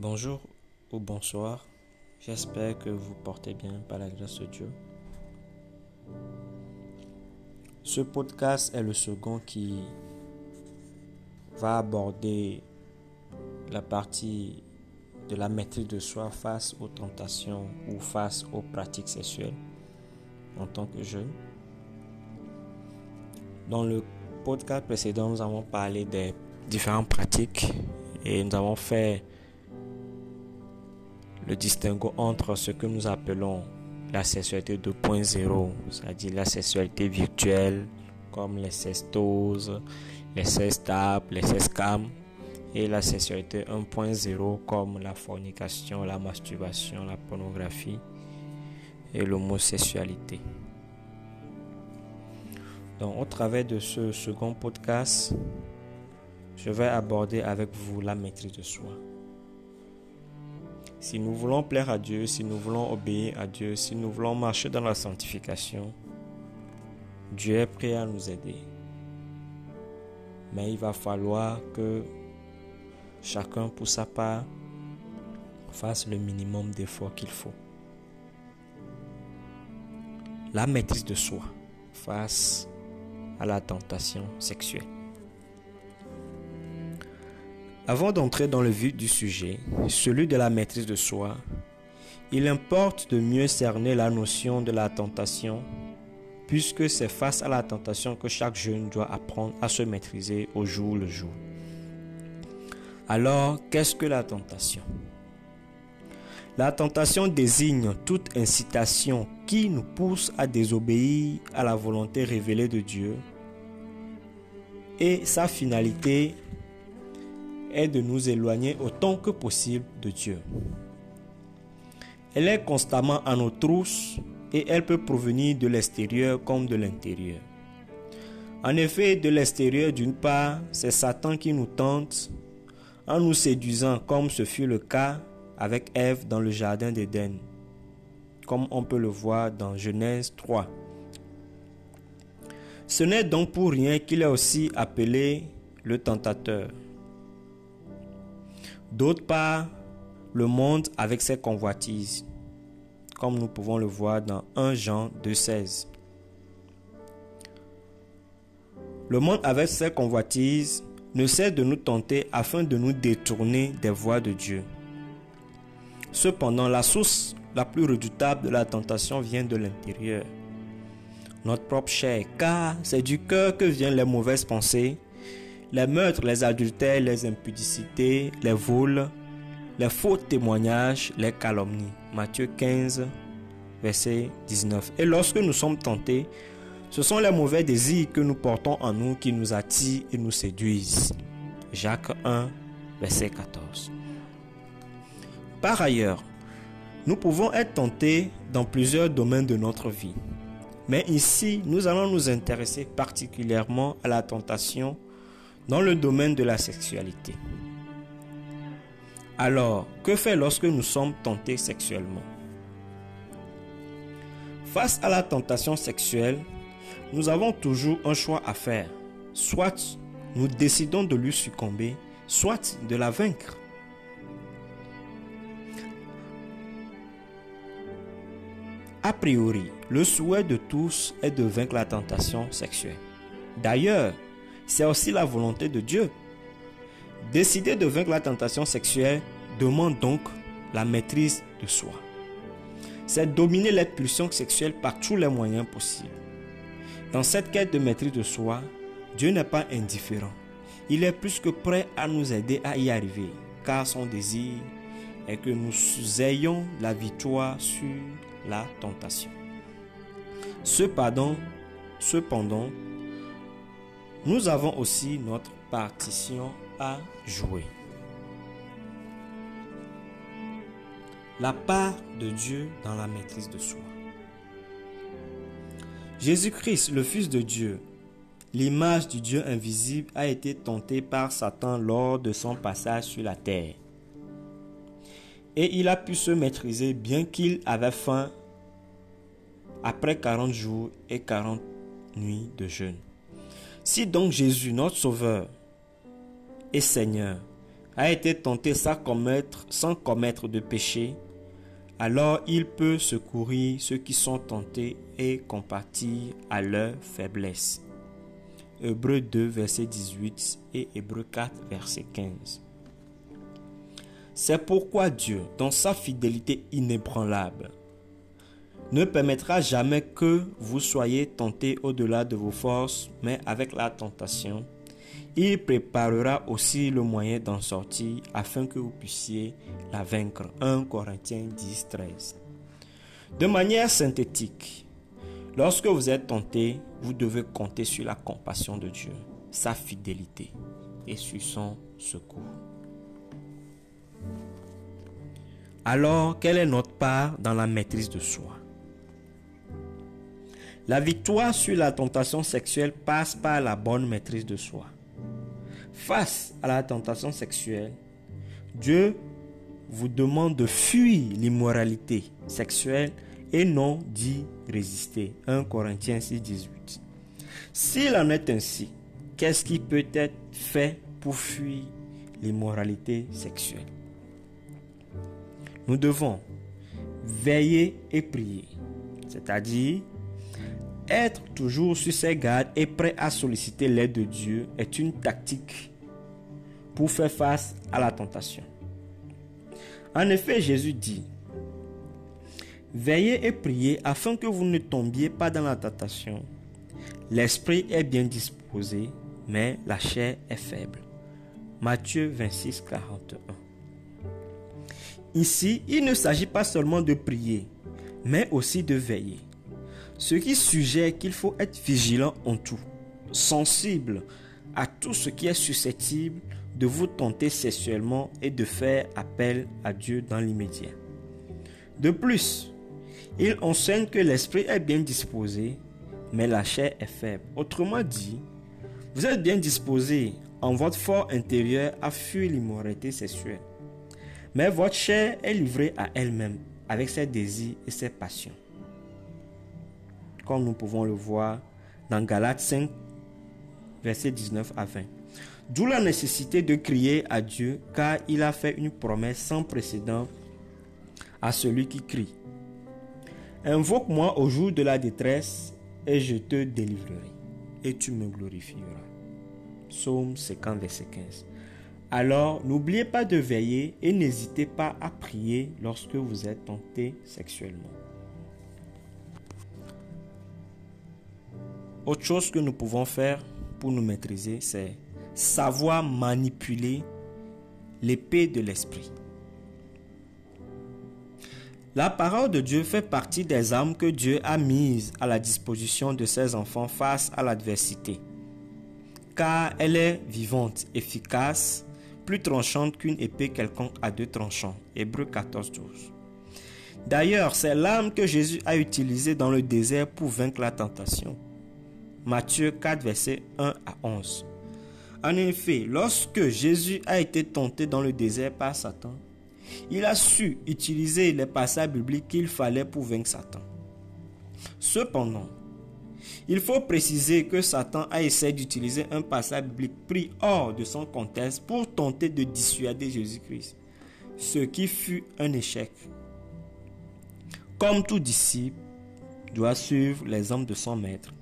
Bonjour ou bonsoir, j'espère que vous portez bien par la grâce de Dieu. Ce podcast est le second qui va aborder la partie de la maîtrise de soi face aux tentations ou face aux pratiques sexuelles en tant que jeune. Dans le podcast précédent, nous avons parlé des différentes pratiques et nous avons fait le distinguo entre ce que nous appelons la sexualité 2.0, c'est-à-dire la sexualité virtuelle, comme les cestoses, les sextapes, les sexcams, et la sexualité 1.0, comme la fornication, la masturbation, la pornographie et l'homosexualité. Donc, au travers de ce second podcast, je vais aborder avec vous la maîtrise de soi. Si nous voulons plaire à Dieu, si nous voulons obéir à Dieu, si nous voulons marcher dans la sanctification, Dieu est prêt à nous aider. Mais il va falloir que chacun pour sa part fasse le minimum d'efforts qu'il faut. La maîtrise de soi face à la tentation sexuelle. Avant d'entrer dans le vif du sujet, celui de la maîtrise de soi, il importe de mieux cerner la notion de la tentation, puisque c'est face à la tentation que chaque jeune doit apprendre à se maîtriser au jour le jour. Alors, qu'est-ce que la tentation? La tentation désigne toute incitation qui nous pousse à désobéir à la volonté révélée de Dieu et sa finalité est de nous éloigner autant que possible de Dieu. Elle est constamment à nos trousses et elle peut provenir de l'extérieur comme de l'intérieur. En effet, de l'extérieur, d'une part, c'est Satan qui nous tente en nous séduisant comme ce fut le cas avec Ève dans le jardin d'Éden, comme on peut le voir dans Genèse 3. Ce n'est donc pour rien qu'il est aussi appelé le tentateur. D'autre part, le monde avec ses convoitises, comme nous pouvons le voir dans 1 Jean 2,16. Le monde avec ses convoitises ne cesse de nous tenter afin de nous détourner des voies de Dieu. Cependant, la source la plus redoutable de la tentation vient de l'intérieur, notre propre chair, car c'est du cœur que viennent les mauvaises pensées, les meurtres, les adultères, les impudicités, les vols, les faux témoignages, les calomnies. Matthieu 15, verset 19. Et lorsque nous sommes tentés, ce sont les mauvais désirs que nous portons en nous qui nous attirent et nous séduisent. Jacques 1, verset 14. Par ailleurs, nous pouvons être tentés dans plusieurs domaines de notre vie. Mais ici, nous allons nous intéresser particulièrement à la tentation dans le domaine de la sexualité. Alors, que faire lorsque nous sommes tentés sexuellement? Face à la tentation sexuelle, nous avons toujours un choix à faire. Soit nous décidons de lui succomber, soit de la vaincre. A priori, le souhait de tous est de vaincre la tentation sexuelle. D'ailleurs, c'est aussi la volonté de Dieu. Décider de vaincre la tentation sexuelle demande donc la maîtrise de soi. C'est dominer les pulsions sexuelles par tous les moyens possibles. Dans cette quête de maîtrise de soi, Dieu n'est pas indifférent. Il est plus que prêt à nous aider à y arriver, car son désir est que nous ayons la victoire sur la tentation. Cependant, cependant, nous avons aussi notre partition à jouer. La part de Dieu dans la maîtrise de soi. Jésus-Christ, le Fils de Dieu, l'image du Dieu invisible, a été tenté par Satan lors de son passage sur la terre. Et il a pu se maîtriser bien qu'il avait faim après 40 jours et 40 nuits de jeûne. Si donc Jésus, notre Sauveur et Seigneur, a été tenté sans commettre, sans commettre de péché, alors il peut secourir ceux qui sont tentés et compatir à leur faiblesse. Hébreu 2, verset 18 et Hébreu 4, verset 15. C'est pourquoi Dieu, dans sa fidélité inébranlable, ne permettra jamais que vous soyez tentés au-delà de vos forces, mais avec la tentation, il préparera aussi le moyen d'en sortir afin que vous puissiez la vaincre. 1 Corinthiens 10, 13. De manière synthétique, lorsque vous êtes tenté, vous devez compter sur la compassion de Dieu, sa fidélité et sur son secours. Alors, quelle est notre part dans la maîtrise de soi? La victoire sur la tentation sexuelle passe par la bonne maîtrise de soi. Face à la tentation sexuelle, Dieu vous demande de fuir l'immoralité sexuelle et non d'y résister. 1 Corinthiens 6, 18. S'il en est ainsi, qu'est-ce qui peut être fait pour fuir l'immoralité sexuelle? Nous devons veiller et prier, c'est-à-dire être toujours sur ses gardes et prêt à solliciter l'aide de Dieu est une tactique pour faire face à la tentation. En effet, Jésus dit, Veillez et priez afin que vous ne tombiez pas dans la tentation. L'esprit est bien disposé, mais la chair est faible. Matthieu 26, 41. Ici, il ne s'agit pas seulement de prier, mais aussi de veiller. Ce qui suggère qu'il faut être vigilant en tout, sensible à tout ce qui est susceptible de vous tenter sexuellement et de faire appel à Dieu dans l'immédiat. De plus, il enseigne que l'esprit est bien disposé, mais la chair est faible. Autrement dit, vous êtes bien disposé en votre fort intérieur à fuir l'immoralité sexuelle. Mais votre chair est livrée à elle-même avec ses désirs et ses passions. Comme nous pouvons le voir dans Galates 5, versets 19 à 20. D'où la nécessité de crier à Dieu car il a fait une promesse sans précédent à celui qui crie. Invoque-moi au jour de la détresse et je te délivrerai et tu me glorifieras. Psaume 50, verset 15. Alors, n'oubliez pas de veiller et n'hésitez pas à prier lorsque vous êtes tenté sexuellement. Autre chose que nous pouvons faire pour nous maîtriser, c'est savoir manipuler l'épée de l'esprit. La parole de Dieu fait partie des armes que Dieu a mises à la disposition de ses enfants face à l'adversité, car elle est vivante, efficace, plus tranchante qu'une épée quelconque à deux tranchants. Hébreu 14, 12. D'ailleurs, c'est l'arme que Jésus a utilisée dans le désert pour vaincre la tentation. Matthieu 4, verset 1 à 11. En effet, lorsque Jésus a été tenté dans le désert par Satan, il a su utiliser les passages bibliques qu'il fallait pour vaincre Satan. Cependant, il faut préciser que Satan a essayé d'utiliser un passage biblique pris hors de son contexte pour tenter de dissuader Jésus-Christ, ce qui fut un échec. Comme tout disciple doit suivre les hommes de son maître,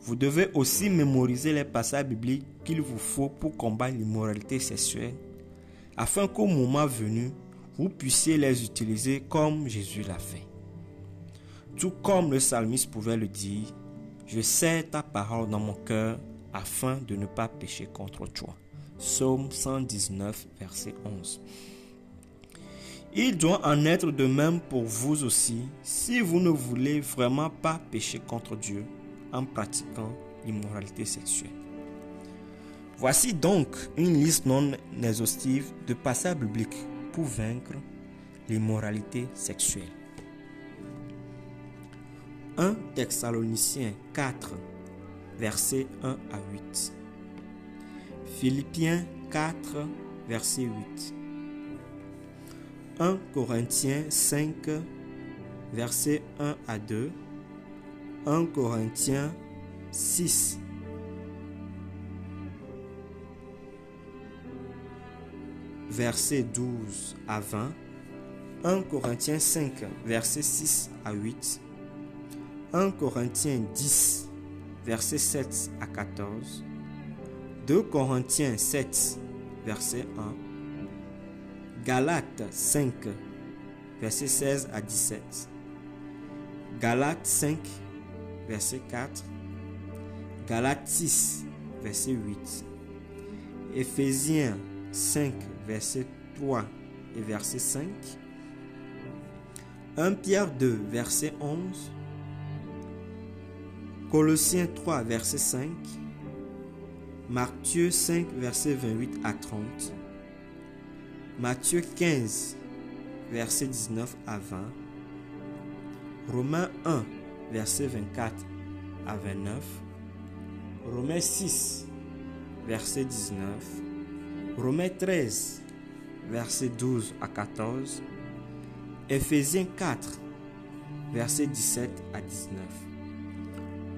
vous devez aussi mémoriser les passages bibliques qu'il vous faut pour combattre l'immoralité sexuelle, afin qu'au moment venu, vous puissiez les utiliser comme Jésus l'a fait. Tout comme le psalmiste pouvait le dire, je sais ta parole dans mon cœur afin de ne pas pécher contre toi. Psaume 119, verset 11. Il doit en être de même pour vous aussi si vous ne voulez vraiment pas pécher contre Dieu en pratiquant l'immoralité sexuelle. Voici donc une liste non exhaustive de passages bibliques pour vaincre l'immoralité sexuelle. 1 Thessaloniciens 4, versets 1 à 8. Philippiens 4, verset 8. 1 Corinthiens 5, versets 1 à 2. 1 Corinthiens 6. versets 12 à 20, 1 Corinthiens 5, versets 6 à 8, 1 Corinthiens 10, versets 7 à 14, 2 Corinthiens 7, verset 1, Galates 5, versets 16 à 17, Galates 5, verset 4, Galates 6, verset 8, Éphésiens 5, verset 3 et verset 5, 1 Pierre 2, verset 11, Colossiens 3, verset 5, Matthieu 5, verset 28 à 30, Matthieu 15, verset 19 à 20, Romains 1, verset 24 à 29, Romains 6, verset 19, Romains 13, verset 12 à 14, Ephésiens 4, verset 17 à 19,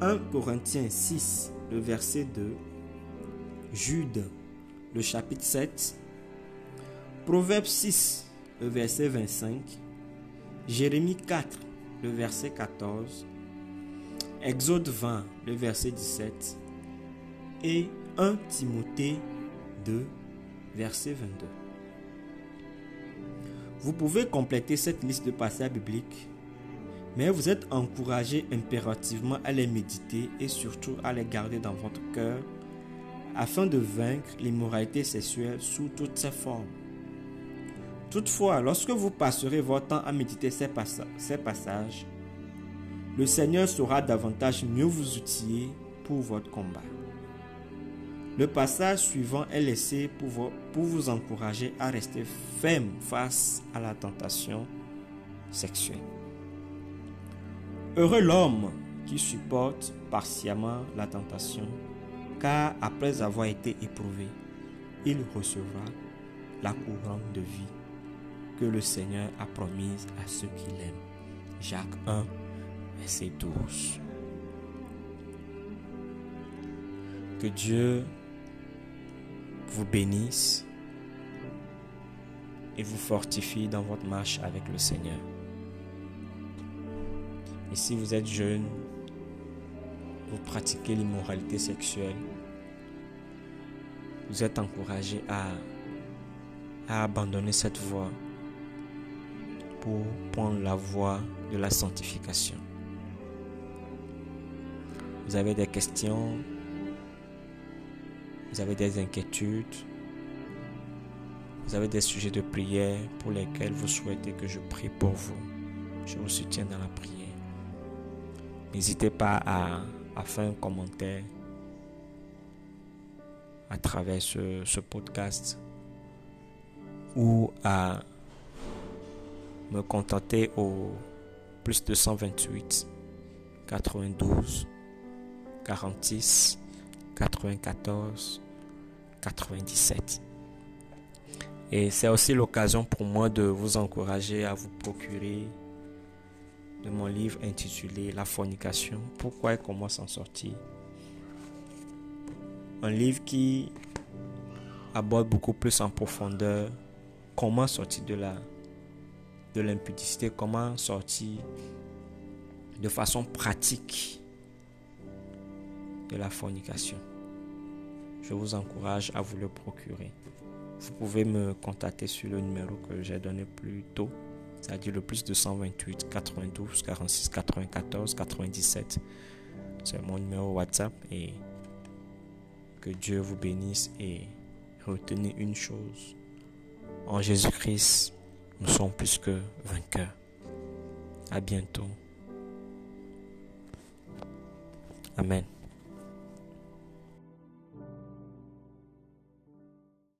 1 Corinthiens 6, le verset 2, Jude, le chapitre 7, Proverbe 6, le verset 25, Jérémie 4, le verset 14, Exode 20, le verset 17, et 1 Timothée 2, verset 22. Vous pouvez compléter cette liste de passages bibliques, mais vous êtes encouragé impérativement à les méditer et surtout à les garder dans votre cœur afin de vaincre l'immoralité sexuelle sous toutes ses formes. Toutefois, lorsque vous passerez votre temps à méditer ces, ces passages, le Seigneur saura davantage mieux vous outiller pour votre combat. Le passage suivant est laissé pour vous, encourager à rester ferme face à la tentation sexuelle. Heureux l'homme qui supporte patiemment la tentation car après avoir été éprouvé, il recevra la couronne de vie que le Seigneur a promise à ceux qui l'aiment. Jacques 1, verset 12. Que Dieu vous bénisse et vous fortifie dans votre marche avec le Seigneur. Et si vous êtes jeune, vous pratiquez l'immoralité sexuelle, vous êtes encouragé à, à abandonner cette voie pour prendre la voie de la sanctification. Vous avez des questions, vous avez des inquiétudes, vous avez des sujets de prière pour lesquels vous souhaitez que je prie pour vous? Je vous soutiens dans la prière. N'hésitez pas à, faire un commentaire à travers ce, ce podcast ou à me contenter au plus de 128 92 46 94 97. Et c'est aussi l'occasion pour moi de vous encourager à vous procurer de mon livre intitulé La fornication, pourquoi et comment s'en sortir. Un livre qui aborde beaucoup plus en profondeur comment sortir de la de l'impudicité, comment sortir de façon pratique de la fornication. Je vous encourage à vous le procurer. Vous pouvez me contacter sur le numéro que j'ai donné plus tôt c'est-à-dire le plus de 128 92 46 94 97. C'est mon numéro WhatsApp et que Dieu vous bénisse et retenez une chose. En Jésus-Christ, nous sommes plus que vainqueurs. À bientôt. Amen.